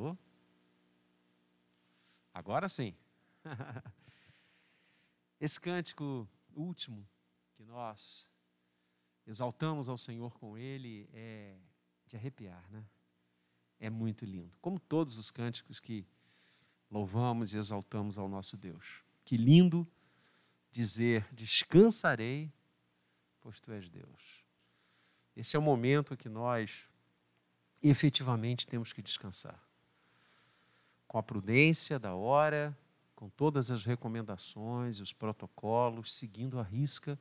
Alô? Agora sim. Esse cântico último que nós exaltamos ao Senhor com ele é de arrepiar, né? É muito lindo. Como todos os cânticos que louvamos e exaltamos ao nosso Deus. Que lindo dizer: descansarei, pois tu és Deus. Esse é o momento que nós efetivamente temos que descansar. Com a prudência da hora, com todas as recomendações e os protocolos, seguindo a risca,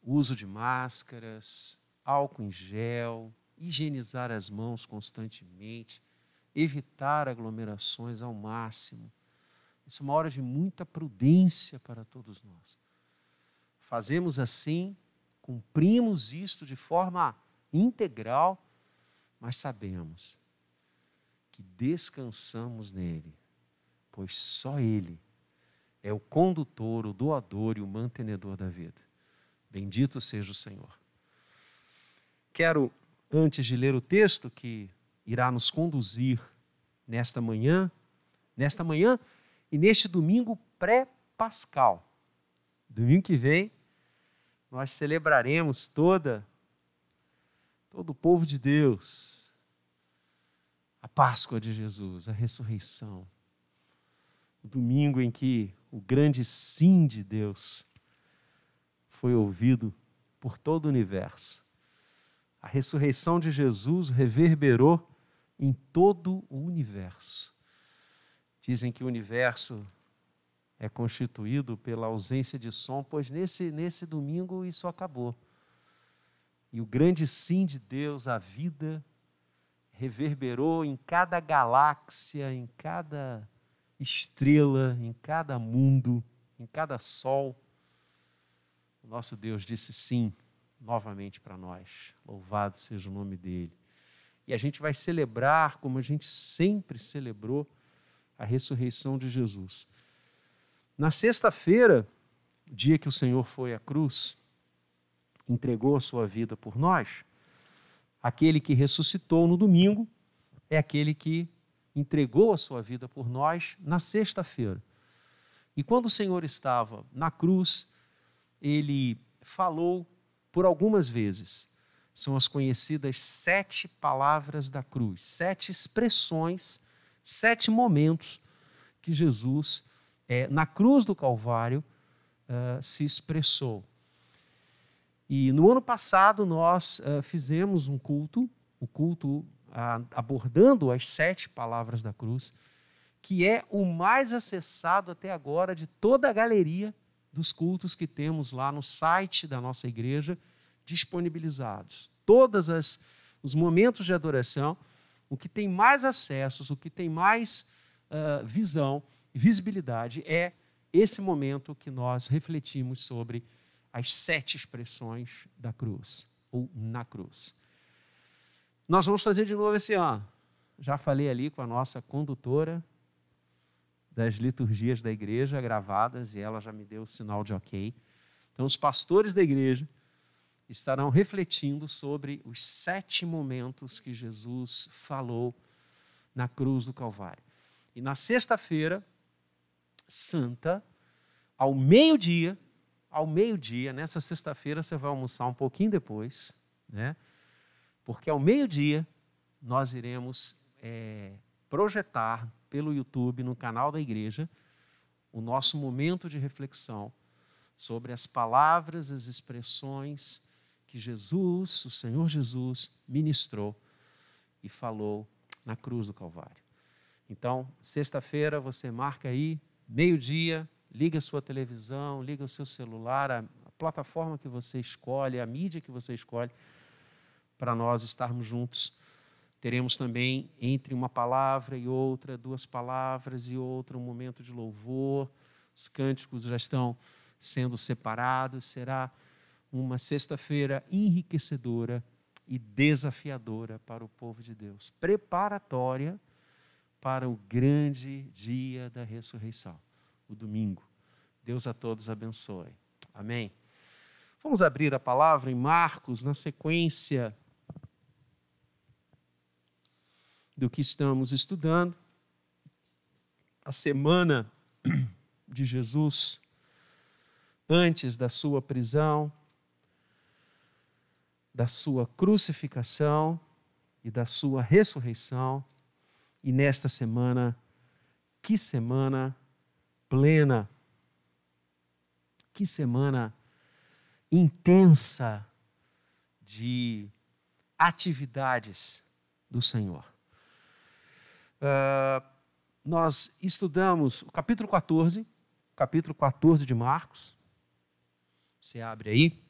uso de máscaras, álcool em gel, higienizar as mãos constantemente, evitar aglomerações ao máximo. Isso é uma hora de muita prudência para todos nós. Fazemos assim, cumprimos isto de forma integral, mas sabemos que descansamos nele, pois só ele é o condutor, o doador e o mantenedor da vida. Bendito seja o Senhor. Quero, antes de ler o texto que irá nos conduzir nesta manhã, nesta manhã e neste domingo pré-pascal. Domingo que vem, nós celebraremos toda todo o povo de Deus a Páscoa de Jesus, a ressurreição. O domingo em que o grande sim de Deus foi ouvido por todo o universo. A ressurreição de Jesus reverberou em todo o universo. Dizem que o universo é constituído pela ausência de som, pois nesse, nesse domingo isso acabou. E o grande sim de Deus, a vida, reverberou em cada galáxia, em cada estrela, em cada mundo, em cada sol. O nosso Deus disse sim novamente para nós. Louvado seja o nome dele. E a gente vai celebrar, como a gente sempre celebrou, a ressurreição de Jesus. Na sexta-feira, dia que o Senhor foi à cruz, entregou a sua vida por nós, aquele que ressuscitou no domingo é aquele que entregou a sua vida por nós na sexta-feira. E quando o Senhor estava na cruz, ele falou por algumas vezes são as conhecidas sete palavras da cruz, sete expressões, sete momentos que Jesus, é, na cruz do Calvário, uh, se expressou. E no ano passado nós uh, fizemos um culto, o culto uh, abordando as sete palavras da cruz, que é o mais acessado até agora de toda a galeria dos cultos que temos lá no site da nossa igreja disponibilizados. Todos os momentos de adoração, o que tem mais acessos, o que tem mais uh, visão visibilidade é esse momento que nós refletimos sobre as sete expressões da cruz, ou na cruz. Nós vamos fazer de novo esse ano. Já falei ali com a nossa condutora das liturgias da igreja gravadas e ela já me deu o sinal de ok. Então, os pastores da igreja estarão refletindo sobre os sete momentos que Jesus falou na cruz do Calvário. E na sexta-feira, santa, ao meio-dia, ao meio-dia, nessa sexta-feira você vai almoçar um pouquinho depois, né? Porque ao meio-dia nós iremos é, projetar pelo YouTube, no canal da igreja, o nosso momento de reflexão sobre as palavras, as expressões que Jesus, o Senhor Jesus, ministrou e falou na cruz do Calvário. Então, sexta-feira você marca aí, meio-dia, liga a sua televisão, liga o seu celular, a, a plataforma que você escolhe, a mídia que você escolhe, para nós estarmos juntos. Teremos também, entre uma palavra e outra, duas palavras e outra, um momento de louvor. Os cânticos já estão sendo separados. Será uma sexta-feira enriquecedora e desafiadora para o povo de Deus, preparatória para o grande dia da ressurreição, o domingo. Deus a todos abençoe. Amém. Vamos abrir a palavra em Marcos, na sequência do que estamos estudando. A semana de Jesus antes da sua prisão, da sua crucificação e da sua ressurreição. E nesta semana, que semana plena, que semana intensa de atividades do Senhor. Uh, nós estudamos o capítulo 14, capítulo 14 de Marcos. Você abre aí.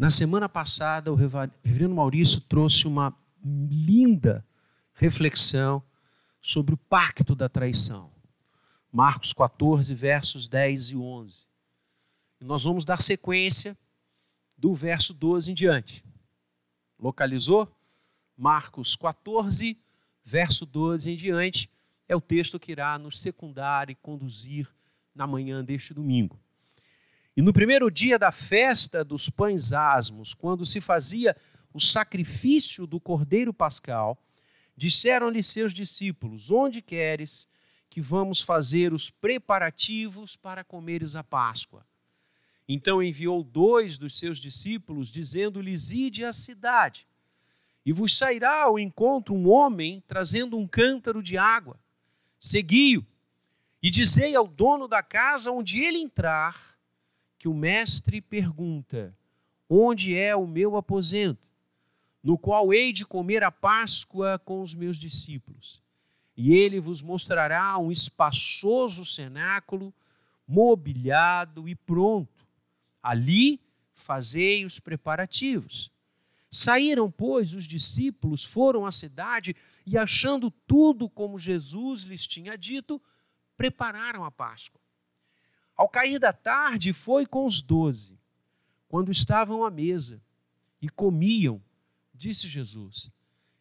Na semana passada, o reverendo Maurício trouxe uma linda reflexão sobre o pacto da traição. Marcos 14, versos 10 e 11. E nós vamos dar sequência do verso 12 em diante. Localizou? Marcos 14, verso 12 em diante, é o texto que irá nos secundar e conduzir na manhã deste domingo. E no primeiro dia da festa dos pães asmos, quando se fazia o sacrifício do cordeiro pascal, disseram-lhe seus discípulos: Onde queres que vamos fazer os preparativos para comeres a Páscoa? Então enviou dois dos seus discípulos, dizendo-lhes: Ide à cidade, e vos sairá ao encontro um homem trazendo um cântaro de água. Segui-o, e dizei ao dono da casa onde ele entrar que o mestre pergunta: Onde é o meu aposento, no qual hei de comer a Páscoa com os meus discípulos? E ele vos mostrará um espaçoso cenáculo, mobiliado e pronto. Ali fazei os preparativos. Saíram, pois, os discípulos, foram à cidade e, achando tudo como Jesus lhes tinha dito, prepararam a Páscoa. Ao cair da tarde, foi com os doze, quando estavam à mesa e comiam, disse Jesus: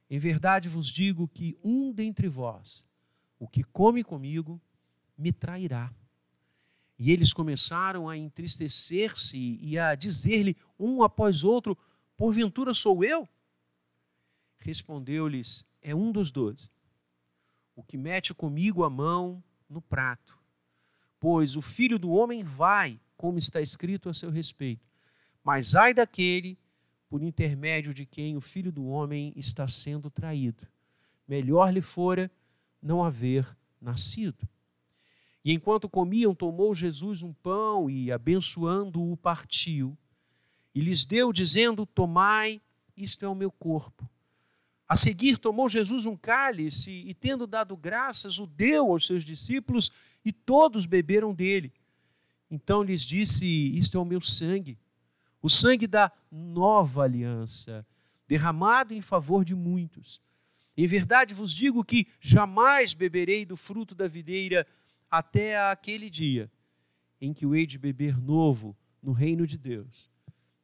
Em verdade vos digo que um dentre vós, o que come comigo, me trairá. E eles começaram a entristecer-se e a dizer-lhe um após outro: Porventura sou eu? Respondeu-lhes: É um dos doze, o que mete comigo a mão no prato. Pois o filho do homem vai, como está escrito a seu respeito. Mas ai daquele por intermédio de quem o filho do homem está sendo traído. Melhor lhe fora não haver nascido. E enquanto comiam, tomou Jesus um pão e, abençoando-o, partiu. E lhes deu, dizendo: Tomai, isto é o meu corpo. A seguir, tomou Jesus um cálice e, tendo dado graças, o deu aos seus discípulos e todos beberam dele. Então lhes disse: Isto é o meu sangue, o sangue da nova aliança, derramado em favor de muitos. Em verdade vos digo que jamais beberei do fruto da videira até aquele dia em que o hei de beber novo no reino de Deus.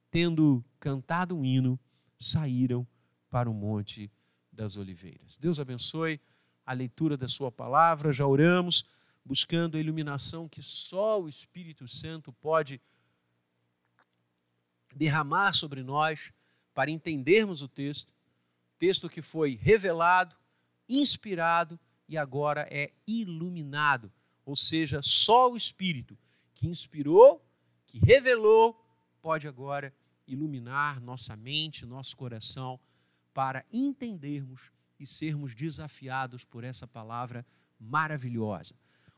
Tendo cantado um hino, saíram para o Monte das Oliveiras. Deus abençoe a leitura da Sua palavra. Já oramos buscando a iluminação que só o Espírito Santo pode derramar sobre nós para entendermos o texto, texto que foi revelado, inspirado e agora é iluminado, ou seja, só o Espírito que inspirou, que revelou, pode agora iluminar nossa mente, nosso coração, para entendermos e sermos desafiados por essa palavra maravilhosa.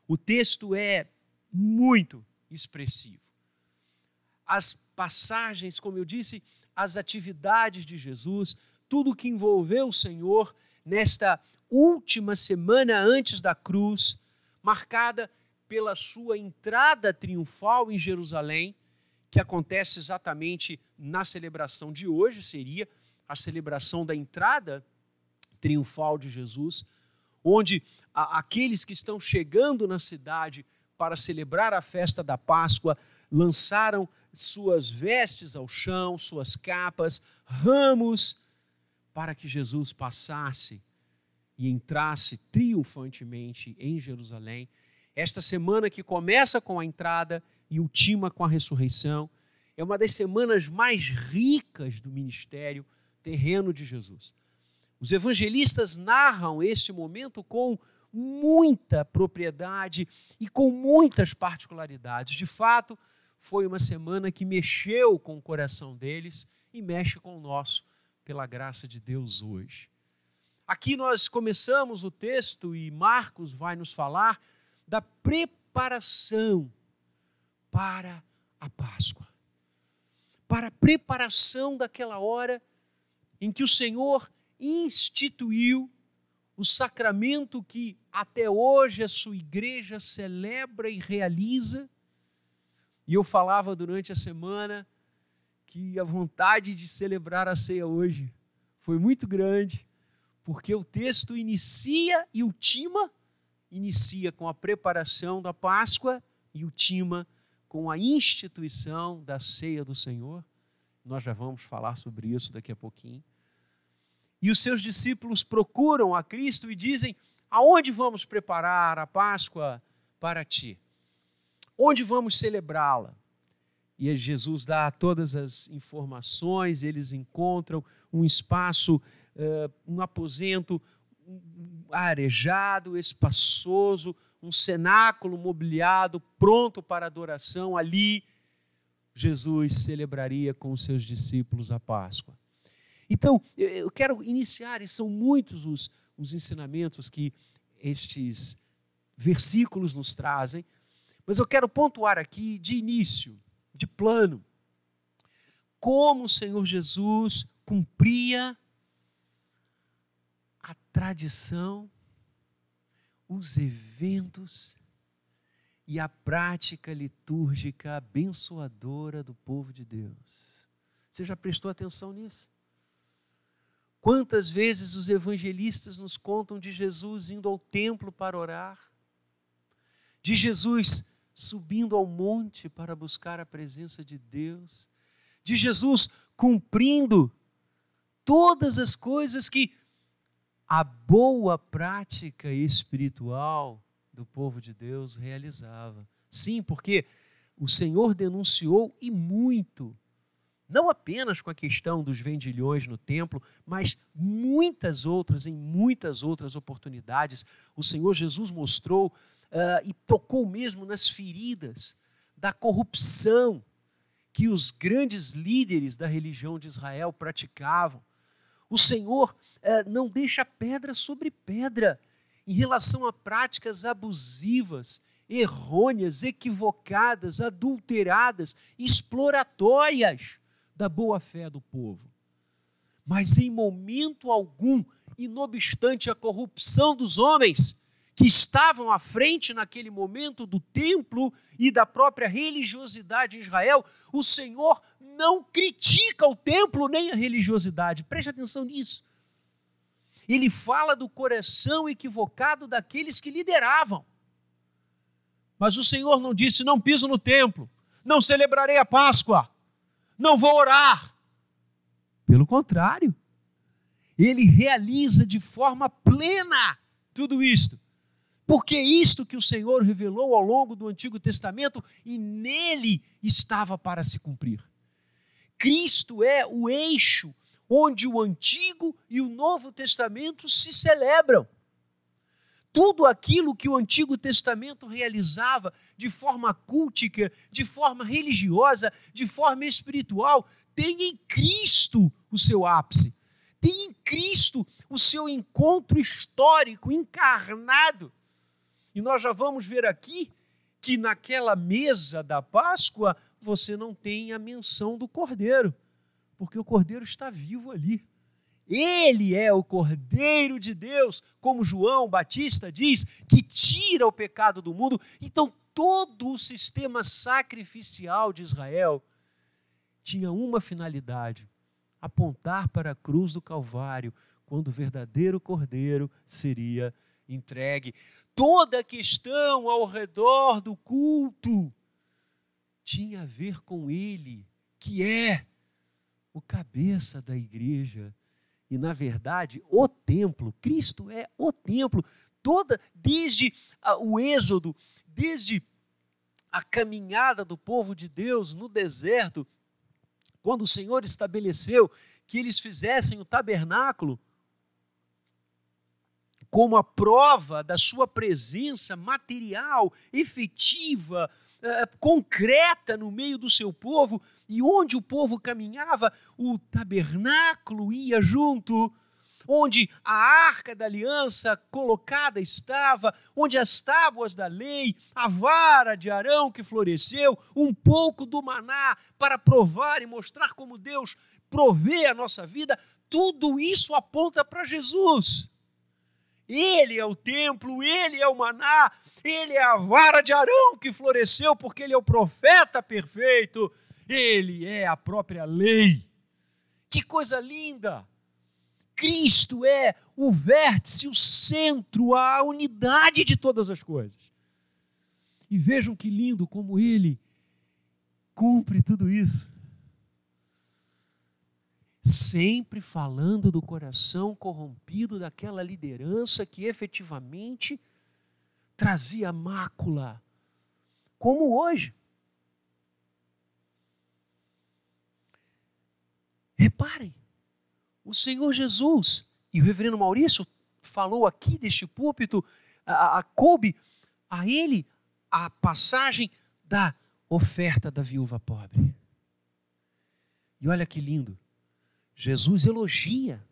O texto é muito expressivo. As passagens, como eu disse, as atividades de Jesus, tudo que envolveu o Senhor nesta última semana antes da cruz, marcada pela sua entrada triunfal em Jerusalém, que acontece exatamente na celebração de hoje, seria a celebração da entrada triunfal de Jesus, onde aqueles que estão chegando na cidade para celebrar a festa da Páscoa lançaram suas vestes ao chão, suas capas, ramos, para que Jesus passasse e entrasse triunfantemente em Jerusalém. Esta semana que começa com a entrada e ultima com a ressurreição, é uma das semanas mais ricas do ministério terreno de Jesus. Os evangelistas narram este momento com muita propriedade e com muitas particularidades. De fato, foi uma semana que mexeu com o coração deles e mexe com o nosso, pela graça de Deus hoje. Aqui nós começamos o texto e Marcos vai nos falar da preparação para a Páscoa. Para a preparação daquela hora em que o Senhor instituiu o sacramento que até hoje a sua igreja celebra e realiza. E eu falava durante a semana que a vontade de celebrar a ceia hoje foi muito grande, porque o texto inicia e ultima, inicia com a preparação da Páscoa e ultima com a instituição da ceia do Senhor. Nós já vamos falar sobre isso daqui a pouquinho. E os seus discípulos procuram a Cristo e dizem: Aonde vamos preparar a Páscoa para ti? Onde vamos celebrá-la? E Jesus dá todas as informações, eles encontram um espaço, um aposento arejado, espaçoso, um cenáculo mobiliado, pronto para adoração. Ali, Jesus celebraria com os seus discípulos a Páscoa. Então, eu quero iniciar, e são muitos os, os ensinamentos que estes versículos nos trazem, mas eu quero pontuar aqui de início, de plano, como o Senhor Jesus cumpria a tradição, os eventos e a prática litúrgica abençoadora do povo de Deus. Você já prestou atenção nisso? Quantas vezes os evangelistas nos contam de Jesus indo ao templo para orar, de Jesus subindo ao monte para buscar a presença de Deus, de Jesus cumprindo todas as coisas que a boa prática espiritual do povo de Deus realizava. Sim, porque o Senhor denunciou e muito não apenas com a questão dos vendilhões no templo, mas muitas outras, em muitas outras oportunidades, o Senhor Jesus mostrou uh, e tocou mesmo nas feridas da corrupção que os grandes líderes da religião de Israel praticavam. O Senhor uh, não deixa pedra sobre pedra em relação a práticas abusivas, errôneas, equivocadas, adulteradas, exploratórias da boa fé do povo. Mas em momento algum, e não obstante a corrupção dos homens que estavam à frente naquele momento do templo e da própria religiosidade em Israel, o Senhor não critica o templo nem a religiosidade. Preste atenção nisso. Ele fala do coração equivocado daqueles que lideravam. Mas o Senhor não disse: não piso no templo, não celebrarei a Páscoa não vou orar. Pelo contrário, ele realiza de forma plena tudo isto. Porque é isto que o Senhor revelou ao longo do Antigo Testamento e nele estava para se cumprir. Cristo é o eixo onde o Antigo e o Novo Testamento se celebram tudo aquilo que o Antigo Testamento realizava de forma cultica, de forma religiosa, de forma espiritual, tem em Cristo o seu ápice. Tem em Cristo o seu encontro histórico, encarnado. E nós já vamos ver aqui que naquela mesa da Páscoa você não tem a menção do cordeiro, porque o cordeiro está vivo ali. Ele é o Cordeiro de Deus, como João Batista diz, que tira o pecado do mundo. Então, todo o sistema sacrificial de Israel tinha uma finalidade: apontar para a cruz do Calvário, quando o verdadeiro Cordeiro seria entregue. Toda a questão ao redor do culto tinha a ver com ele, que é o cabeça da igreja. E na verdade, o templo, Cristo é o templo, toda desde o êxodo, desde a caminhada do povo de Deus no deserto, quando o Senhor estabeleceu que eles fizessem o tabernáculo como a prova da sua presença material, efetiva, eh, concreta no meio do seu povo, e onde o povo caminhava, o tabernáculo ia junto onde a arca da aliança colocada estava, onde as tábuas da lei, a vara de Arão que floresceu, um pouco do maná para provar e mostrar como Deus provê a nossa vida, tudo isso aponta para Jesus. Ele é o templo, ele é o maná, ele é a vara de Arão que floresceu, porque ele é o profeta perfeito, ele é a própria lei. Que coisa linda! Cristo é o vértice, o centro, a unidade de todas as coisas. E vejam que lindo como ele cumpre tudo isso. Sempre falando do coração corrompido daquela liderança que efetivamente trazia mácula, como hoje. Reparem, o Senhor Jesus, e o reverendo Maurício falou aqui deste púlpito, a, a, coube a ele a passagem da oferta da viúva pobre. E olha que lindo, Jesus elogia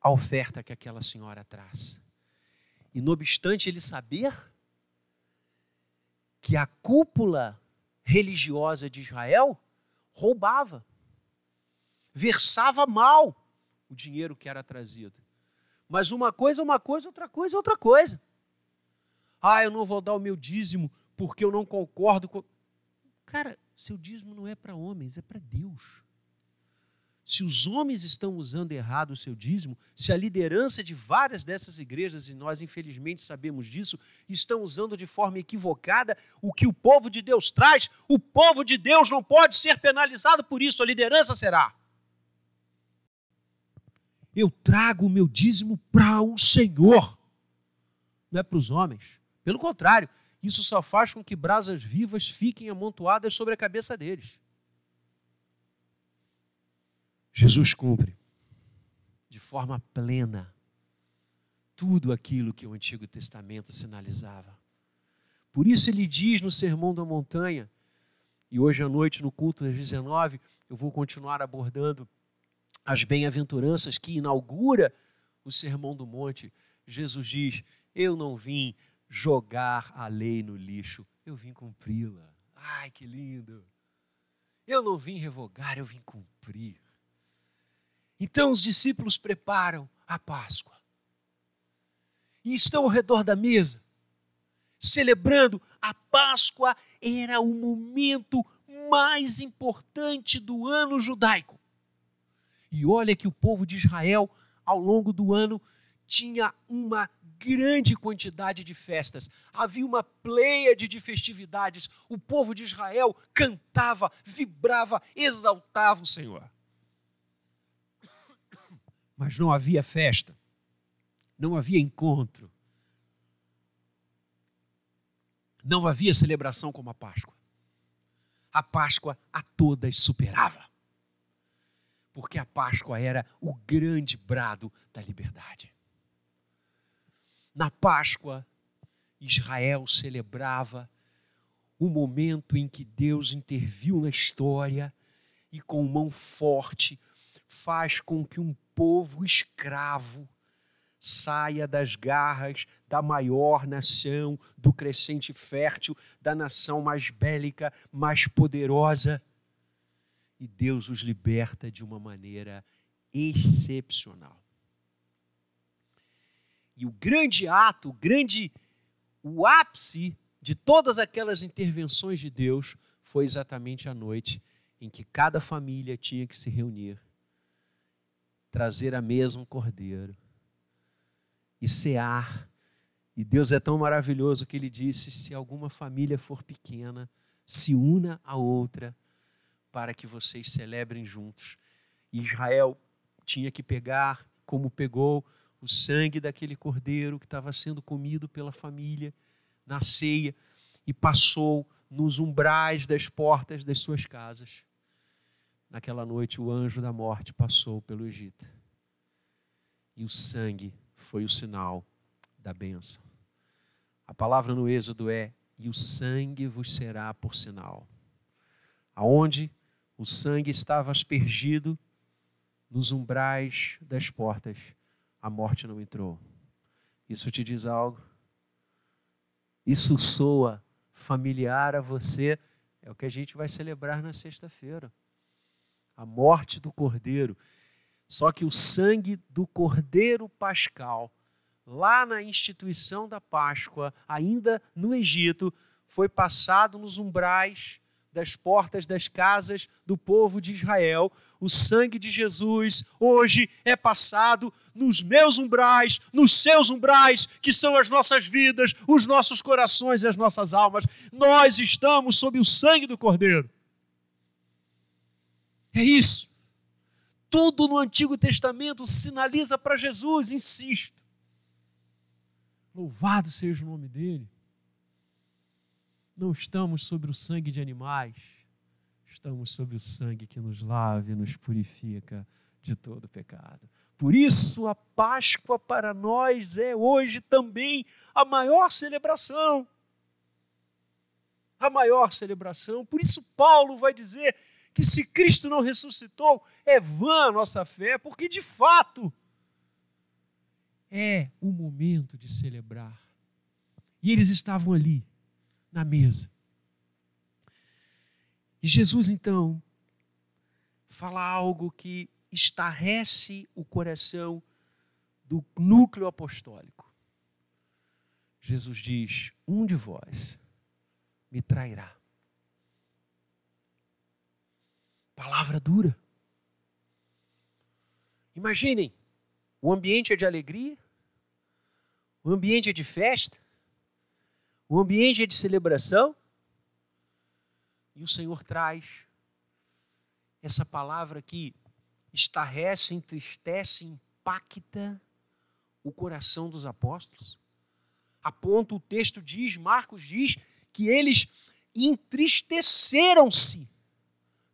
a oferta que aquela senhora traz. E não obstante ele saber que a cúpula religiosa de Israel roubava versava mal o dinheiro que era trazido. Mas uma coisa é uma coisa, outra coisa é outra coisa. Ah, eu não vou dar o meu dízimo porque eu não concordo com. Cara, seu dízimo não é para homens, é para Deus. Se os homens estão usando errado o seu dízimo, se a liderança de várias dessas igrejas, e nós infelizmente sabemos disso, estão usando de forma equivocada o que o povo de Deus traz, o povo de Deus não pode ser penalizado por isso, a liderança será eu trago o meu dízimo para o Senhor, não é para os homens. Pelo contrário, isso só faz com que brasas vivas fiquem amontoadas sobre a cabeça deles. Jesus cumpre de forma plena tudo aquilo que o Antigo Testamento sinalizava. Por isso ele diz no Sermão da Montanha, e hoje à noite no culto das 19, eu vou continuar abordando as bem-aventuranças que inaugura o Sermão do Monte, Jesus diz: Eu não vim jogar a lei no lixo, eu vim cumpri-la. Ai, que lindo! Eu não vim revogar, eu vim cumprir. Então os discípulos preparam a Páscoa e estão ao redor da mesa, celebrando. A Páscoa era o momento mais importante do ano judaico. E olha que o povo de Israel, ao longo do ano, tinha uma grande quantidade de festas, havia uma pleiade de festividades. O povo de Israel cantava, vibrava, exaltava o Senhor. Mas não havia festa, não havia encontro, não havia celebração como a Páscoa. A Páscoa a todas superava porque a Páscoa era o grande brado da liberdade. Na Páscoa, Israel celebrava o momento em que Deus interviu na história e, com mão forte, faz com que um povo escravo saia das garras da maior nação, do crescente fértil, da nação mais bélica, mais poderosa e Deus os liberta de uma maneira excepcional. E o grande ato, o grande o ápice de todas aquelas intervenções de Deus foi exatamente a noite em que cada família tinha que se reunir, trazer a mesa um cordeiro e cear. E Deus é tão maravilhoso que ele disse: se alguma família for pequena, se una a outra para que vocês celebrem juntos. E Israel tinha que pegar, como pegou, o sangue daquele cordeiro que estava sendo comido pela família na ceia e passou nos umbrais das portas das suas casas. Naquela noite, o anjo da morte passou pelo Egito. E o sangue foi o sinal da bênção. A palavra no Êxodo é: e o sangue vos será por sinal. Aonde o sangue estava aspergido, nos umbrais das portas, a morte não entrou. Isso te diz algo? Isso soa familiar a você? É o que a gente vai celebrar na sexta-feira. A morte do cordeiro. Só que o sangue do cordeiro pascal, lá na instituição da Páscoa, ainda no Egito, foi passado nos umbrais das portas das casas do povo de Israel. O sangue de Jesus hoje é passado nos meus umbrais, nos seus umbrais, que são as nossas vidas, os nossos corações e as nossas almas. Nós estamos sob o sangue do Cordeiro. É isso. Tudo no Antigo Testamento sinaliza para Jesus, insisto. Louvado seja o nome dele. Não estamos sobre o sangue de animais, estamos sobre o sangue que nos lava e nos purifica de todo pecado. Por isso, a Páscoa para nós é hoje também a maior celebração. A maior celebração. Por isso, Paulo vai dizer que se Cristo não ressuscitou, é vã a nossa fé, porque de fato é o momento de celebrar. E eles estavam ali na mesa. E Jesus então fala algo que estarrece o coração do núcleo apostólico. Jesus diz: Um de vós me trairá. Palavra dura. Imaginem, o ambiente é de alegria, o ambiente é de festa, o ambiente é de celebração. E o Senhor traz essa palavra que estarrece, entristece, impacta o coração dos apóstolos. A ponto o texto diz, Marcos diz, que eles entristeceram-se.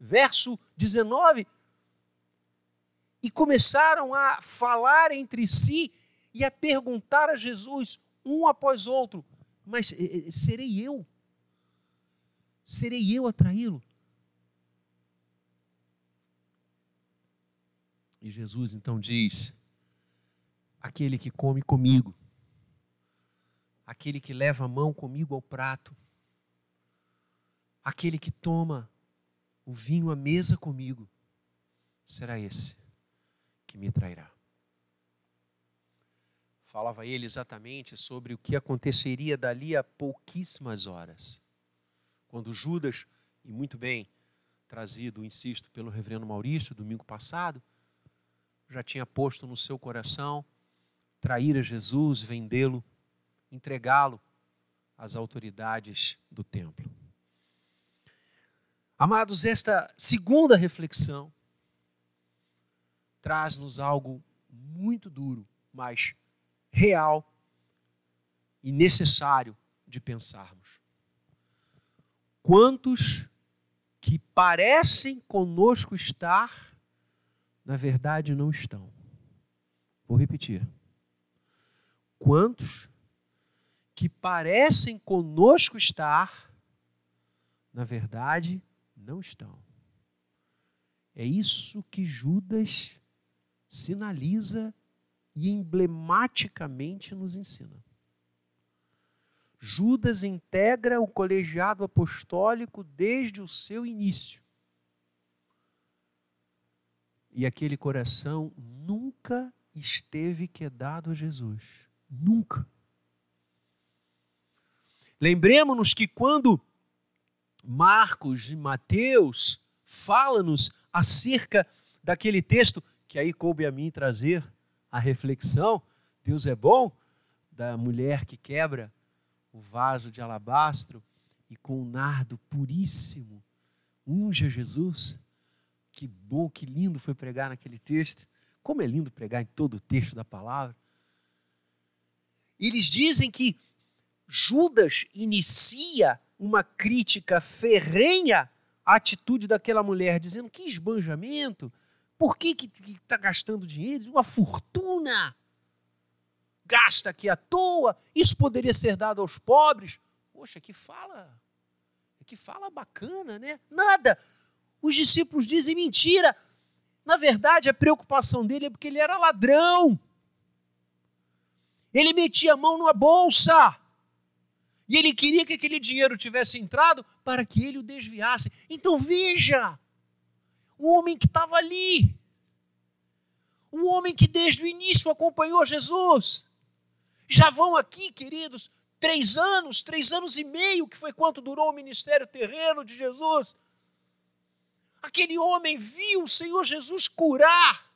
Verso 19. E começaram a falar entre si e a perguntar a Jesus, um após outro: mas eh, eh, serei eu? Serei eu a traí-lo? E Jesus então diz: aquele que come comigo, aquele que leva a mão comigo ao prato, aquele que toma o vinho à mesa comigo, será esse que me trairá falava ele exatamente sobre o que aconteceria dali a pouquíssimas horas. Quando Judas, e muito bem trazido, insisto, pelo reverendo Maurício, domingo passado, já tinha posto no seu coração trair a Jesus, vendê-lo, entregá-lo às autoridades do templo. Amados, esta segunda reflexão traz-nos algo muito duro, mas real e necessário de pensarmos. Quantos que parecem conosco estar, na verdade não estão. Vou repetir. Quantos que parecem conosco estar, na verdade não estão. É isso que Judas sinaliza e emblematicamente nos ensina. Judas integra o colegiado apostólico desde o seu início. E aquele coração nunca esteve quedado a Jesus. Nunca. Lembremos-nos que quando Marcos e Mateus falam-nos acerca daquele texto que aí coube a mim trazer, a reflexão, Deus é bom, da mulher que quebra o vaso de alabastro e com um nardo puríssimo unge Jesus. Que bom, que lindo foi pregar naquele texto. Como é lindo pregar em todo o texto da palavra. Eles dizem que Judas inicia uma crítica ferrenha à atitude daquela mulher, dizendo que esbanjamento, por que está gastando dinheiro? Uma fortuna. Gasta aqui à toa, isso poderia ser dado aos pobres. Poxa, que fala, que fala bacana, né? Nada. Os discípulos dizem mentira. Na verdade, a preocupação dele é porque ele era ladrão. Ele metia a mão numa bolsa. E ele queria que aquele dinheiro tivesse entrado para que ele o desviasse. Então veja, o homem que estava ali, um homem que desde o início acompanhou Jesus. Já vão aqui, queridos, três anos, três anos e meio, que foi quanto durou o ministério terreno de Jesus. Aquele homem viu o Senhor Jesus curar,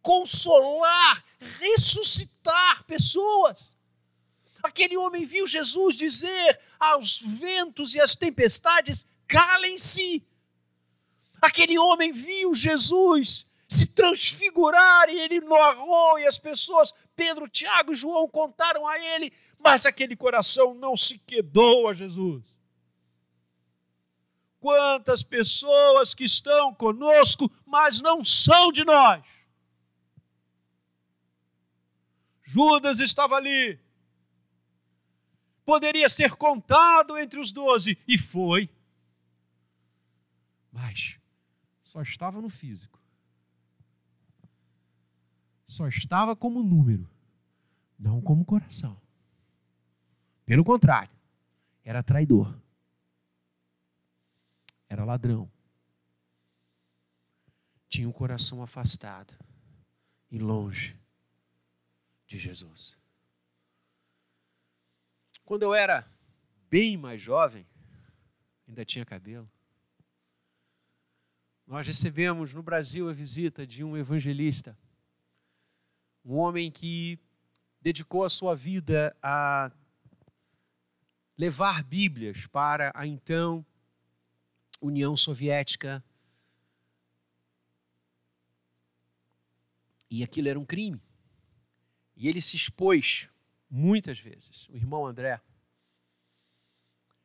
consolar, ressuscitar pessoas. Aquele homem viu Jesus dizer aos ventos e às tempestades: calem-se. Aquele homem viu Jesus se transfigurar e ele narrou e as pessoas, Pedro, Tiago e João contaram a ele, mas aquele coração não se quedou a Jesus. Quantas pessoas que estão conosco, mas não são de nós. Judas estava ali. Poderia ser contado entre os doze, e foi. Mas só estava no físico. Só estava como número, não como coração. Pelo contrário, era traidor era ladrão. Tinha um coração afastado e longe de Jesus. Quando eu era bem mais jovem, ainda tinha cabelo, nós recebemos no Brasil a visita de um evangelista, um homem que dedicou a sua vida a levar Bíblias para a então União Soviética. E aquilo era um crime. E ele se expôs muitas vezes. O irmão André,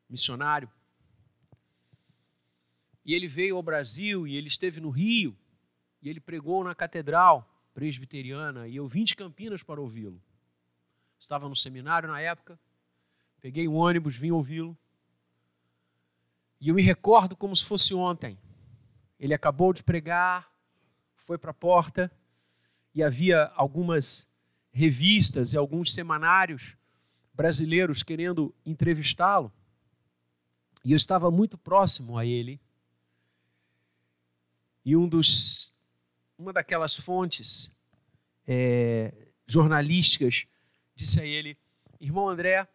missionário, e ele veio ao Brasil e ele esteve no Rio e ele pregou na catedral presbiteriana e eu vim de Campinas para ouvi-lo. Estava no seminário na época, peguei um ônibus, vim ouvi-lo. E eu me recordo como se fosse ontem. Ele acabou de pregar, foi para a porta e havia algumas revistas e alguns semanários brasileiros querendo entrevistá-lo. E eu estava muito próximo a ele. E um dos, uma daquelas fontes é, jornalísticas disse a ele: Irmão André,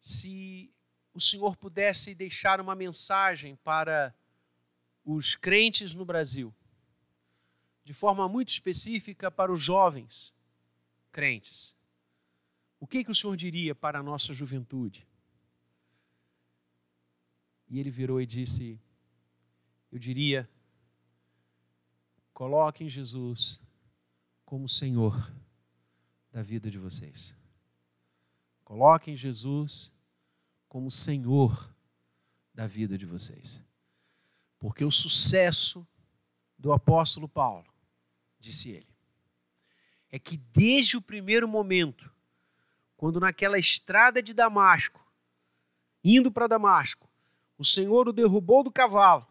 se o Senhor pudesse deixar uma mensagem para os crentes no Brasil, de forma muito específica para os jovens crentes. O que, que o Senhor diria para a nossa juventude? E ele virou e disse: Eu diria, coloquem Jesus como Senhor da vida de vocês. Coloquem Jesus como Senhor da vida de vocês. Porque o sucesso do apóstolo Paulo, disse ele, é que desde o primeiro momento, quando naquela estrada de Damasco, indo para Damasco, o Senhor o derrubou do cavalo,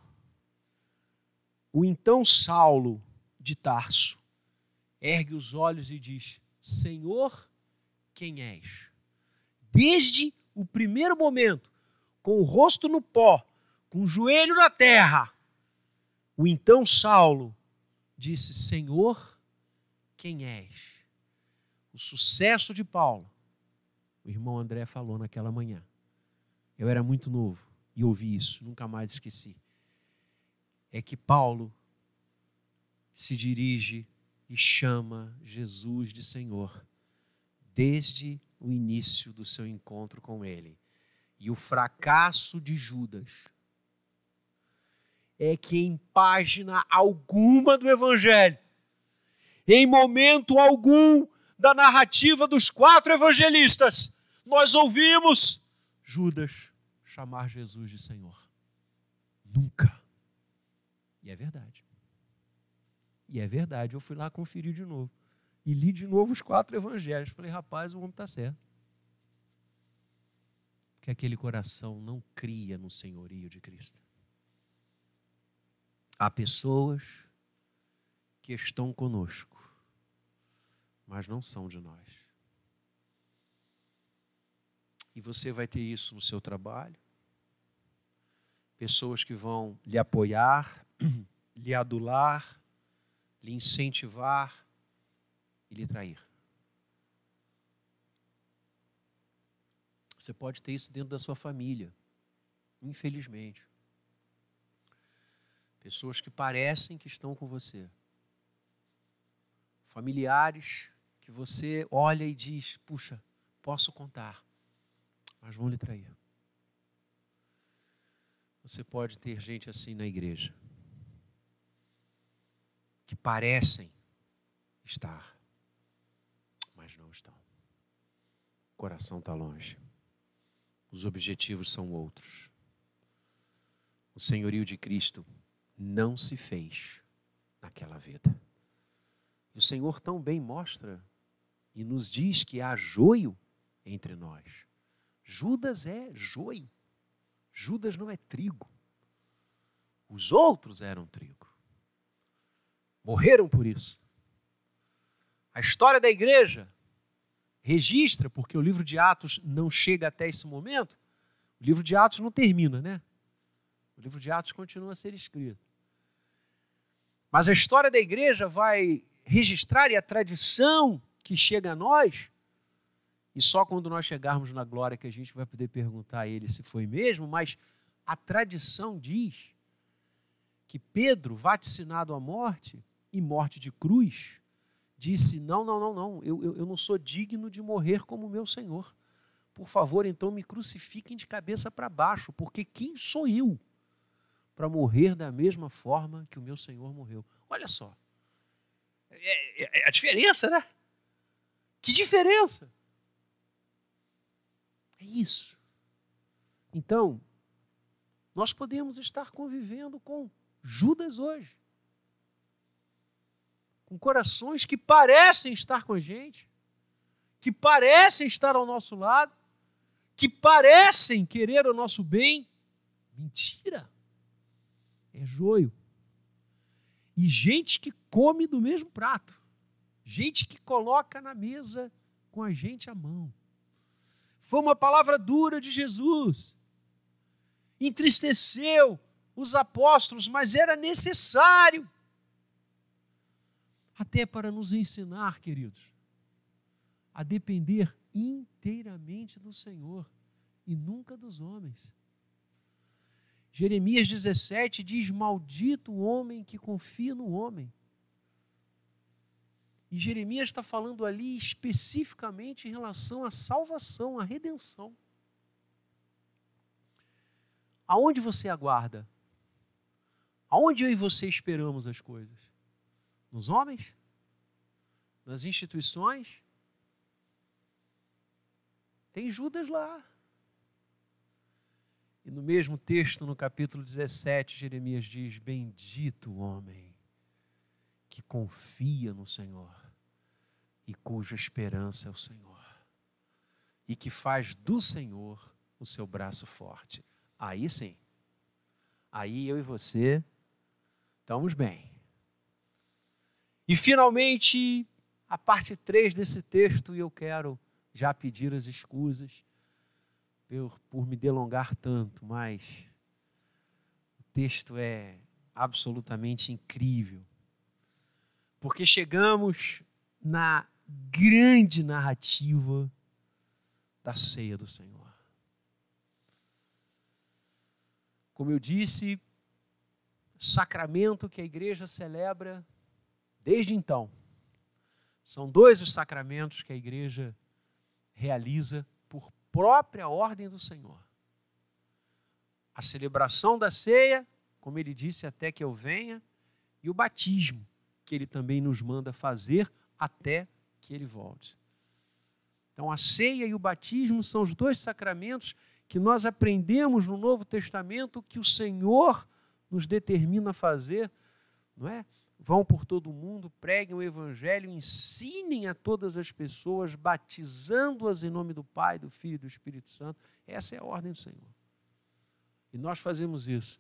o então Saulo de Tarso ergue os olhos e diz: Senhor, quem és? Desde o primeiro momento, com o rosto no pó, com o joelho na terra, o então Saulo disse: Senhor, quem és? O sucesso de Paulo, o irmão André falou naquela manhã. Eu era muito novo e ouvi isso, nunca mais esqueci. É que Paulo se dirige e chama Jesus de Senhor desde o início do seu encontro com ele. E o fracasso de Judas é que em página alguma do Evangelho Em momento algum da narrativa dos quatro evangelistas, nós ouvimos Judas chamar Jesus de Senhor. Nunca. E é verdade. E é verdade. Eu fui lá conferir de novo. E li de novo os quatro evangelhos. Falei, rapaz, o homem está certo. Que aquele coração não cria no senhorio de Cristo. Há pessoas que estão conosco, mas não são de nós. E você vai ter isso no seu trabalho. Pessoas que vão lhe apoiar, lhe adular, lhe incentivar e lhe trair. Você pode ter isso dentro da sua família, infelizmente. Pessoas que parecem que estão com você. Familiares que você olha e diz: puxa, posso contar, mas vão lhe trair. Você pode ter gente assim na igreja, que parecem estar, mas não estão. O coração está longe. Os objetivos são outros. O senhorio de Cristo não se fez naquela vida. O Senhor tão bem mostra e nos diz que há joio entre nós. Judas é joio. Judas não é trigo. Os outros eram trigo. Morreram por isso. A história da igreja registra, porque o livro de Atos não chega até esse momento, o livro de Atos não termina, né? O livro de Atos continua a ser escrito. Mas a história da igreja vai registrar e a tradição que chega a nós, e só quando nós chegarmos na glória que a gente vai poder perguntar a ele se foi mesmo, mas a tradição diz que Pedro, vaticinado à morte e morte de cruz, disse: Não, não, não, não, eu, eu, eu não sou digno de morrer como meu Senhor. Por favor, então me crucifiquem de cabeça para baixo, porque quem sou eu para morrer da mesma forma que o meu Senhor morreu. Olha só. É, é, é a diferença, né? Que diferença! É isso. Então, nós podemos estar convivendo com Judas hoje. Com corações que parecem estar com a gente, que parecem estar ao nosso lado, que parecem querer o nosso bem. Mentira! é joio. E gente que come do mesmo prato. Gente que coloca na mesa com a gente a mão. Foi uma palavra dura de Jesus. Entristeceu os apóstolos, mas era necessário. Até para nos ensinar, queridos, a depender inteiramente do Senhor e nunca dos homens. Jeremias 17 diz: Maldito o homem que confia no homem. E Jeremias está falando ali especificamente em relação à salvação, à redenção. Aonde você aguarda? Aonde eu e você esperamos as coisas? Nos homens? Nas instituições? Tem Judas lá. E no mesmo texto, no capítulo 17, Jeremias diz: Bendito o homem que confia no Senhor e cuja esperança é o Senhor, e que faz do Senhor o seu braço forte. Aí sim, aí eu e você estamos bem. E finalmente, a parte 3 desse texto, e eu quero já pedir as escusas por, por me delongar tanto, mas o texto é absolutamente incrível. Porque chegamos na grande narrativa da ceia do Senhor. Como eu disse, sacramento que a igreja celebra desde então. São dois os sacramentos que a igreja realiza própria ordem do Senhor. A celebração da ceia, como ele disse, até que eu venha, e o batismo, que ele também nos manda fazer até que ele volte. Então, a ceia e o batismo são os dois sacramentos que nós aprendemos no Novo Testamento que o Senhor nos determina a fazer, não é? Vão por todo o mundo, preguem o Evangelho, ensinem a todas as pessoas, batizando-as em nome do Pai, do Filho e do Espírito Santo. Essa é a ordem do Senhor. E nós fazemos isso,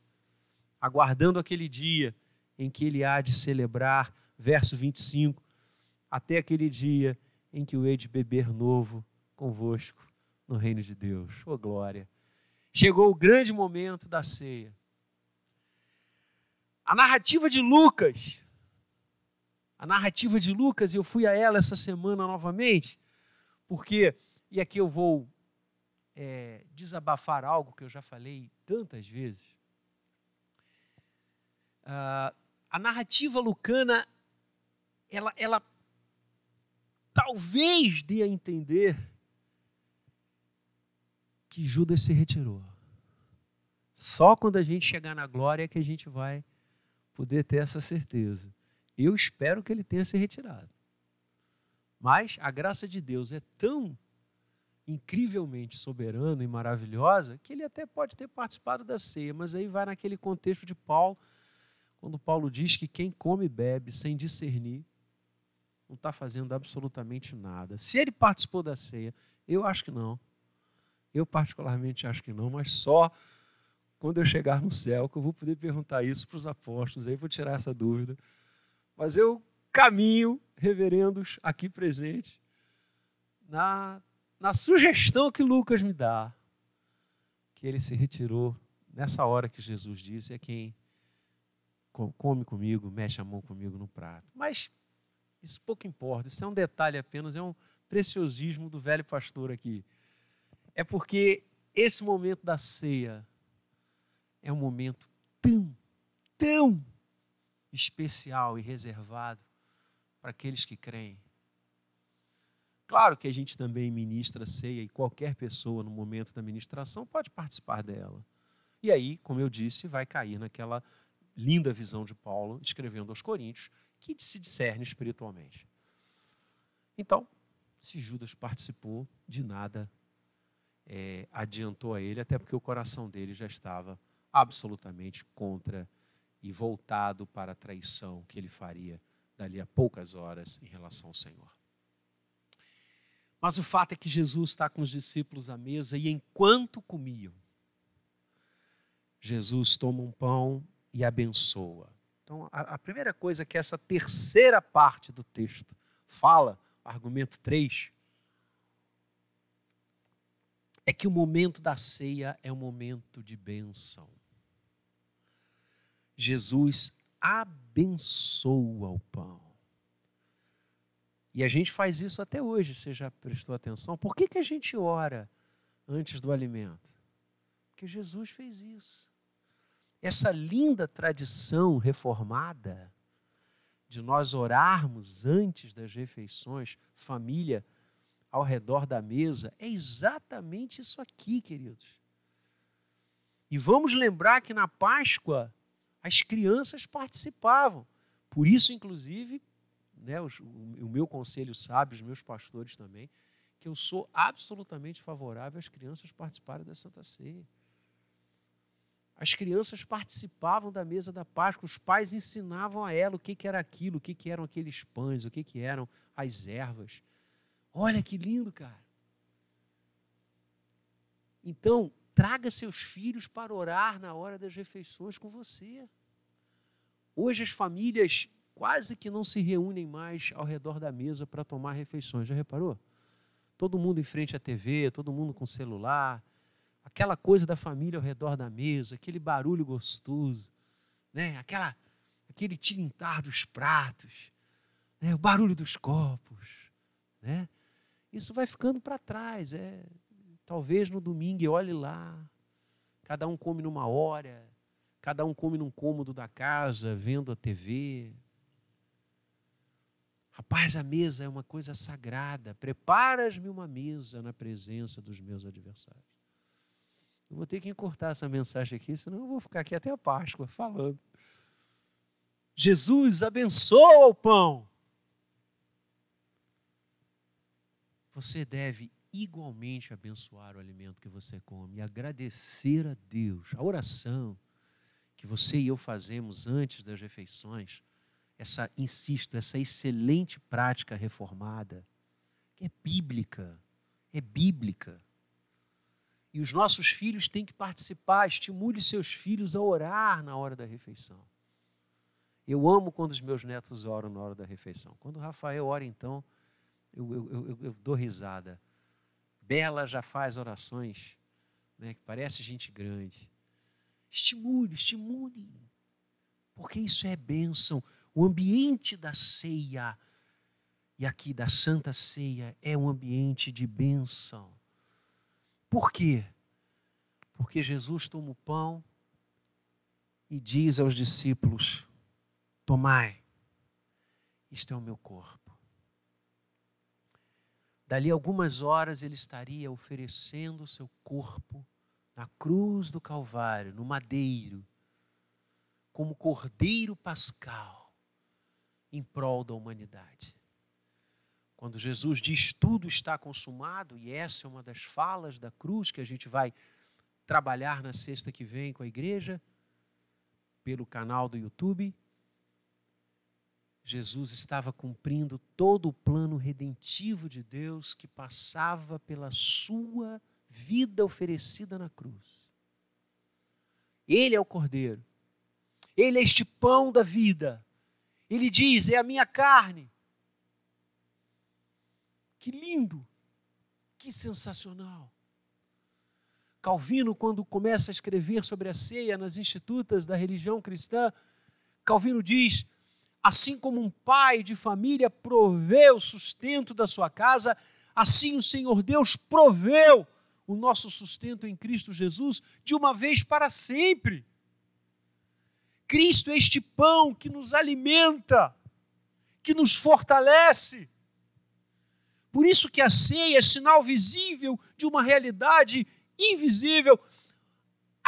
aguardando aquele dia em que Ele há de celebrar, verso 25, até aquele dia em que o hei de beber novo convosco no reino de Deus. Oh glória! Chegou o grande momento da ceia. A narrativa de Lucas a narrativa de Lucas, eu fui a ela essa semana novamente, porque, e aqui eu vou é, desabafar algo que eu já falei tantas vezes. Ah, a narrativa lucana, ela, ela talvez dê a entender que Judas se retirou. Só quando a gente chegar na glória é que a gente vai poder ter essa certeza. Eu espero que ele tenha se retirado. Mas a graça de Deus é tão incrivelmente soberana e maravilhosa que ele até pode ter participado da ceia, mas aí vai naquele contexto de Paulo, quando Paulo diz que quem come e bebe sem discernir não está fazendo absolutamente nada. Se ele participou da ceia, eu acho que não. Eu particularmente acho que não, mas só quando eu chegar no céu que eu vou poder perguntar isso para os apóstolos, aí vou tirar essa dúvida mas eu caminho, reverendos aqui presentes, na, na sugestão que Lucas me dá, que ele se retirou nessa hora que Jesus disse: é quem come comigo, mexe a mão comigo no prato. Mas isso pouco importa, isso é um detalhe apenas, é um preciosismo do velho pastor aqui. É porque esse momento da ceia é um momento tão, tão especial e reservado para aqueles que creem. Claro que a gente também ministra ceia e qualquer pessoa no momento da ministração pode participar dela. E aí, como eu disse, vai cair naquela linda visão de Paulo escrevendo aos Coríntios, que se discerne espiritualmente. Então, se Judas participou, de nada é, adiantou a ele, até porque o coração dele já estava absolutamente contra e voltado para a traição que ele faria dali a poucas horas em relação ao Senhor. Mas o fato é que Jesus está com os discípulos à mesa e enquanto comiam, Jesus toma um pão e abençoa. Então, a, a primeira coisa que essa terceira parte do texto fala, argumento 3, é que o momento da ceia é um momento de bênção. Jesus abençoa o pão. E a gente faz isso até hoje, você já prestou atenção? Por que, que a gente ora antes do alimento? Porque Jesus fez isso. Essa linda tradição reformada de nós orarmos antes das refeições, família ao redor da mesa, é exatamente isso aqui, queridos. E vamos lembrar que na Páscoa as crianças participavam. Por isso, inclusive, né, o, o meu conselho sabe, os meus pastores também, que eu sou absolutamente favorável às crianças participarem da Santa Ceia. As crianças participavam da mesa da Páscoa, os pais ensinavam a ela o que, que era aquilo, o que, que eram aqueles pães, o que, que eram as ervas. Olha que lindo, cara. Então, Traga seus filhos para orar na hora das refeições com você. Hoje as famílias quase que não se reúnem mais ao redor da mesa para tomar refeições. Já reparou? Todo mundo em frente à TV, todo mundo com celular, aquela coisa da família ao redor da mesa, aquele barulho gostoso, né? Aquela aquele tilintar dos pratos, né? o barulho dos copos, né? Isso vai ficando para trás, é Talvez no domingo, olhe lá. Cada um come numa hora, cada um come num cômodo da casa, vendo a TV. Rapaz, a mesa é uma coisa sagrada. Preparas-me uma mesa na presença dos meus adversários. Eu vou ter que encurtar essa mensagem aqui, senão eu vou ficar aqui até a Páscoa falando. Jesus abençoa o pão. Você deve igualmente abençoar o alimento que você come e agradecer a Deus. A oração que você e eu fazemos antes das refeições, essa, insisto, essa excelente prática reformada, é bíblica, é bíblica. E os nossos filhos têm que participar, estimule seus filhos a orar na hora da refeição. Eu amo quando os meus netos oram na hora da refeição. Quando o Rafael ora, então, eu, eu, eu, eu dou risada. Bela já faz orações, né, que parece gente grande. Estimule, estimule. Porque isso é bênção. O ambiente da ceia, e aqui da Santa Ceia, é um ambiente de bênção. Por quê? Porque Jesus toma o pão e diz aos discípulos: Tomai, isto é o meu corpo. Dali algumas horas ele estaria oferecendo o seu corpo na cruz do Calvário, no madeiro, como cordeiro pascal, em prol da humanidade. Quando Jesus diz tudo está consumado, e essa é uma das falas da cruz que a gente vai trabalhar na sexta que vem com a igreja, pelo canal do YouTube, Jesus estava cumprindo todo o plano redentivo de Deus que passava pela sua vida oferecida na cruz. Ele é o Cordeiro. Ele é este pão da vida. Ele diz: É a minha carne. Que lindo! Que sensacional! Calvino, quando começa a escrever sobre a ceia nas institutas da religião cristã, Calvino diz: Assim como um pai de família provê o sustento da sua casa, assim o Senhor Deus proveu o nosso sustento em Cristo Jesus de uma vez para sempre. Cristo é este pão que nos alimenta, que nos fortalece. Por isso que a ceia é sinal visível de uma realidade invisível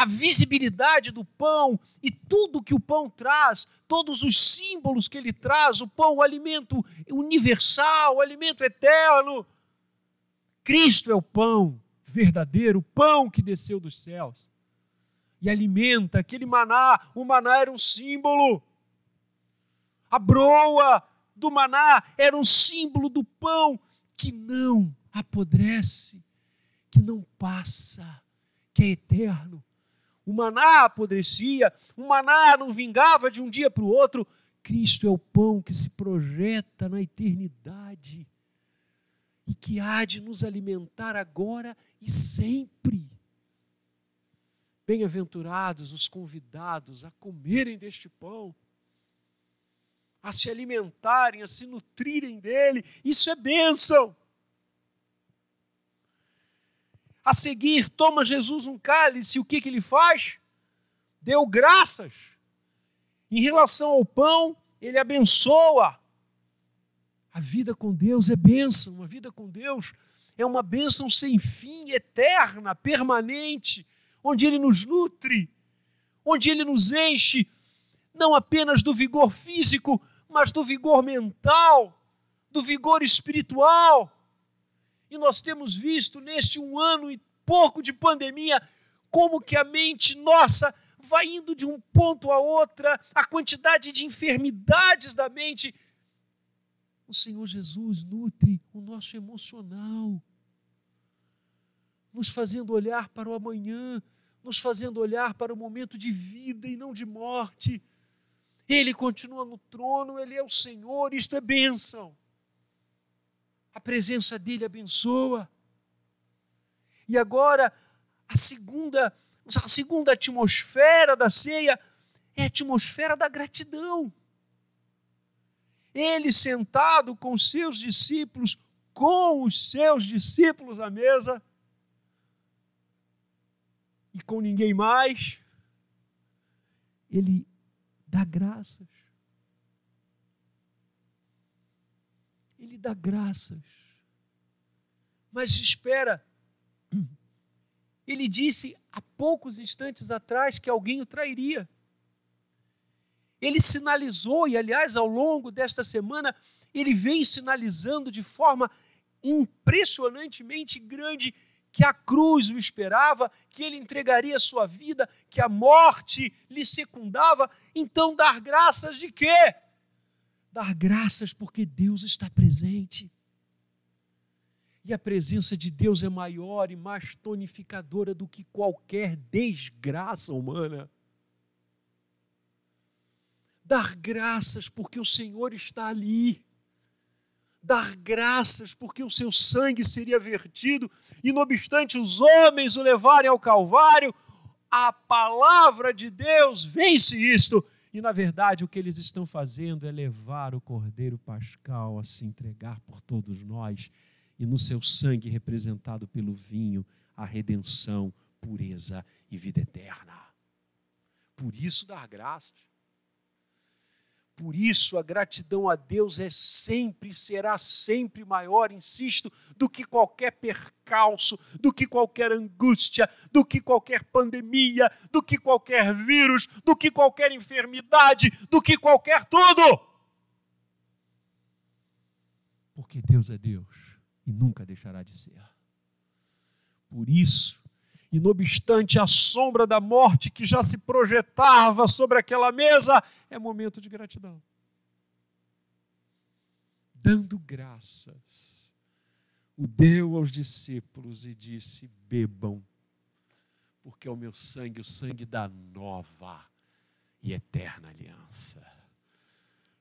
a visibilidade do pão e tudo que o pão traz, todos os símbolos que ele traz, o pão, o alimento universal, o alimento eterno. Cristo é o pão verdadeiro, o pão que desceu dos céus e alimenta aquele maná. O maná era um símbolo. A broa do maná era um símbolo do pão que não apodrece, que não passa, que é eterno. O maná apodrecia, o maná não vingava de um dia para o outro. Cristo é o pão que se projeta na eternidade e que há de nos alimentar agora e sempre. Bem-aventurados os convidados a comerem deste pão, a se alimentarem, a se nutrirem dele. Isso é bênção. A seguir, toma Jesus um cálice, o que, que ele faz? Deu graças. Em relação ao pão, ele abençoa. A vida com Deus é bênção, a vida com Deus é uma bênção sem fim, eterna, permanente, onde Ele nos nutre, onde Ele nos enche, não apenas do vigor físico, mas do vigor mental, do vigor espiritual. E nós temos visto neste um ano e pouco de pandemia como que a mente nossa vai indo de um ponto a outra, a quantidade de enfermidades da mente. O Senhor Jesus nutre o nosso emocional, nos fazendo olhar para o amanhã, nos fazendo olhar para o momento de vida e não de morte. Ele continua no trono, ele é o Senhor, isto é bênção. A presença dele abençoa. E agora, a segunda, a segunda atmosfera da ceia é a atmosfera da gratidão. Ele sentado com seus discípulos, com os seus discípulos à mesa, e com ninguém mais, ele dá graças. Ele dá graças. Mas espera, ele disse há poucos instantes atrás que alguém o trairia. ele sinalizou, e aliás, ao longo desta semana, ele vem sinalizando de forma impressionantemente grande que a cruz o esperava, que ele entregaria sua vida, que a morte lhe secundava. Então, dar graças de quê? Dar graças porque Deus está presente. E a presença de Deus é maior e mais tonificadora do que qualquer desgraça humana. Dar graças porque o Senhor está ali. Dar graças porque o seu sangue seria vertido e, não obstante os homens o levarem ao Calvário, a palavra de Deus vence isto. E, na verdade, o que eles estão fazendo é levar o Cordeiro Pascal a se entregar por todos nós e no seu sangue representado pelo vinho, a redenção, pureza e vida eterna. Por isso dar graças. Por isso a gratidão a Deus é sempre será sempre maior, insisto, do que qualquer percalço, do que qualquer angústia, do que qualquer pandemia, do que qualquer vírus, do que qualquer enfermidade, do que qualquer tudo. Porque Deus é Deus e nunca deixará de ser. Por isso, e não obstante a sombra da morte que já se projetava sobre aquela mesa, é momento de gratidão. Dando graças, o deu aos discípulos e disse: Bebam, porque é o meu sangue, o sangue da nova e eterna aliança,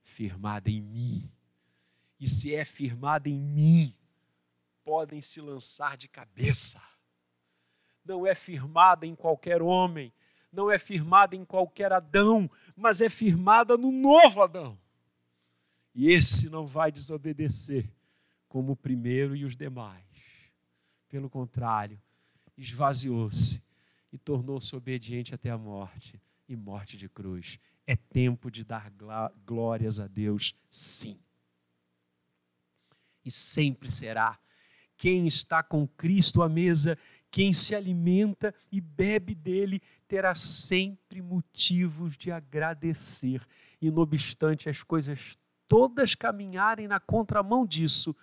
firmada em mim. E se é firmada em mim, podem se lançar de cabeça. Não é firmada em qualquer homem, não é firmada em qualquer Adão, mas é firmada no novo Adão. E esse não vai desobedecer como o primeiro e os demais. Pelo contrário, esvaziou-se e tornou-se obediente até a morte e morte de cruz. É tempo de dar glórias a Deus, sim. E sempre será quem está com Cristo à mesa, quem se alimenta e bebe dele, terá sempre motivos de agradecer. E, não obstante as coisas todas caminharem na contramão disso,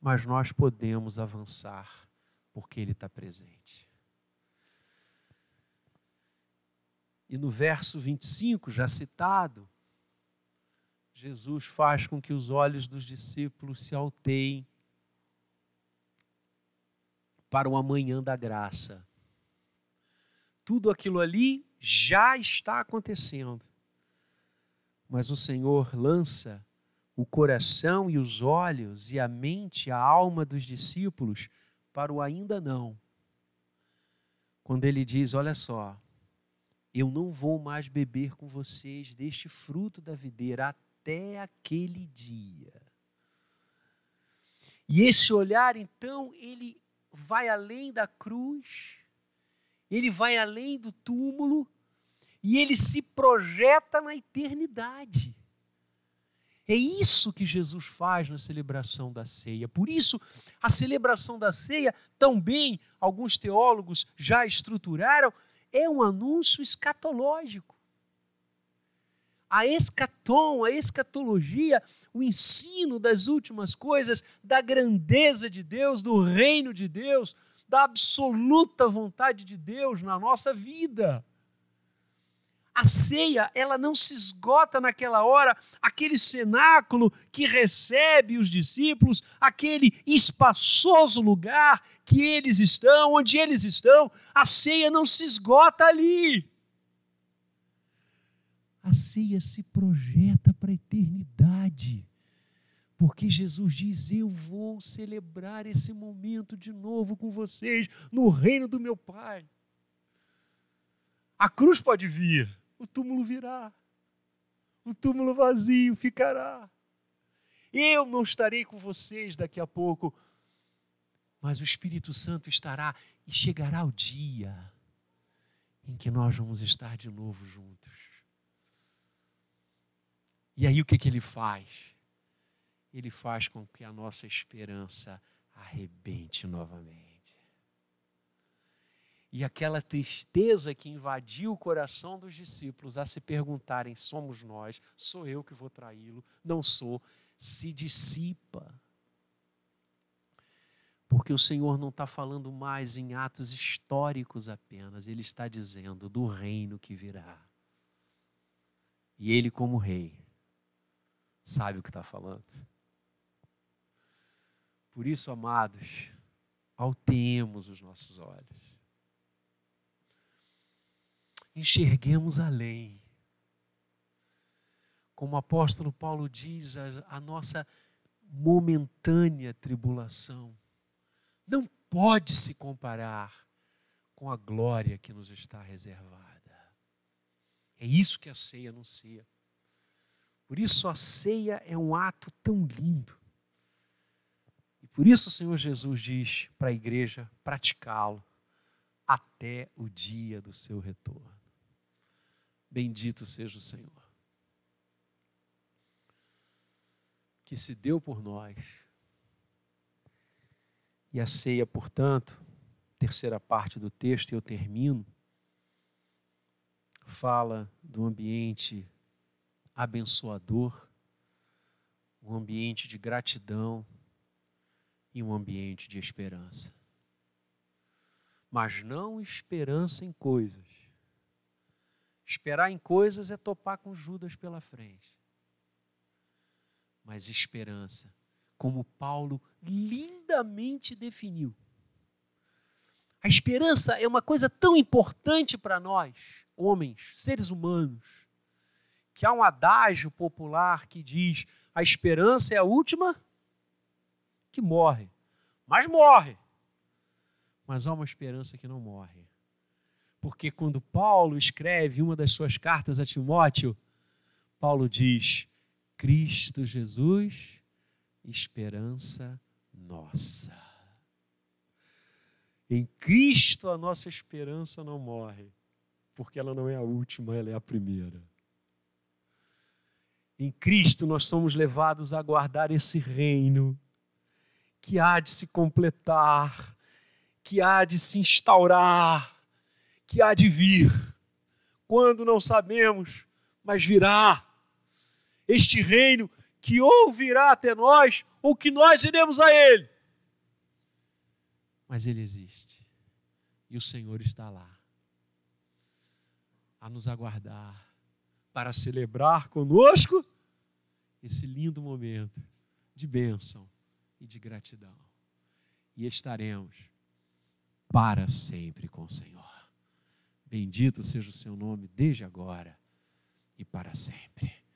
mas nós podemos avançar, porque Ele está presente. E no verso 25, já citado, Jesus faz com que os olhos dos discípulos se alteiem para o amanhã da graça. Tudo aquilo ali já está acontecendo. Mas o Senhor lança o coração e os olhos e a mente, a alma dos discípulos para o ainda não. Quando ele diz: Olha só, eu não vou mais beber com vocês deste fruto da videira até aquele dia. E esse olhar, então, ele vai além da cruz, ele vai além do túmulo e ele se projeta na eternidade. É isso que Jesus faz na celebração da ceia. Por isso, a celebração da ceia, também alguns teólogos já estruturaram, é um anúncio escatológico a escatom, a escatologia, o ensino das últimas coisas, da grandeza de Deus, do reino de Deus, da absoluta vontade de Deus na nossa vida. A ceia, ela não se esgota naquela hora, aquele cenáculo que recebe os discípulos, aquele espaçoso lugar que eles estão, onde eles estão, a ceia não se esgota ali a ceia se projeta para a eternidade. Porque Jesus diz: Eu vou celebrar esse momento de novo com vocês no reino do meu Pai. A cruz pode vir, o túmulo virá, o túmulo vazio ficará. Eu não estarei com vocês daqui a pouco, mas o Espírito Santo estará e chegará o dia em que nós vamos estar de novo juntos. E aí o que, que ele faz? Ele faz com que a nossa esperança arrebente novamente. E aquela tristeza que invadiu o coração dos discípulos a se perguntarem: somos nós? Sou eu que vou traí-lo? Não sou? Se dissipa. Porque o Senhor não está falando mais em atos históricos apenas, Ele está dizendo do reino que virá. E Ele, como Rei, sabe o que está falando. Por isso, amados, altemos os nossos olhos. Enxerguemos além. Como o apóstolo Paulo diz, a, a nossa momentânea tribulação não pode se comparar com a glória que nos está reservada. É isso que a ceia anuncia. Por isso a ceia é um ato tão lindo. E por isso o Senhor Jesus diz para a igreja praticá-lo até o dia do seu retorno. Bendito seja o Senhor. Que se deu por nós. E a ceia, portanto, terceira parte do texto, e eu termino, fala do ambiente abençoador, um ambiente de gratidão e um ambiente de esperança. Mas não esperança em coisas. Esperar em coisas é topar com Judas pela frente. Mas esperança, como Paulo lindamente definiu. A esperança é uma coisa tão importante para nós, homens, seres humanos, que há um adágio popular que diz: a esperança é a última que morre, mas morre. Mas há uma esperança que não morre. Porque quando Paulo escreve uma das suas cartas a Timóteo, Paulo diz: Cristo Jesus, esperança nossa. Em Cristo a nossa esperança não morre, porque ela não é a última, ela é a primeira. Em Cristo nós somos levados a guardar esse reino que há de se completar, que há de se instaurar, que há de vir. Quando não sabemos, mas virá. Este reino que ou virá até nós, ou que nós iremos a ele. Mas ele existe. E o Senhor está lá, a nos aguardar para celebrar conosco esse lindo momento de bênção e de gratidão. E estaremos para sempre com o Senhor. Bendito seja o seu nome desde agora e para sempre.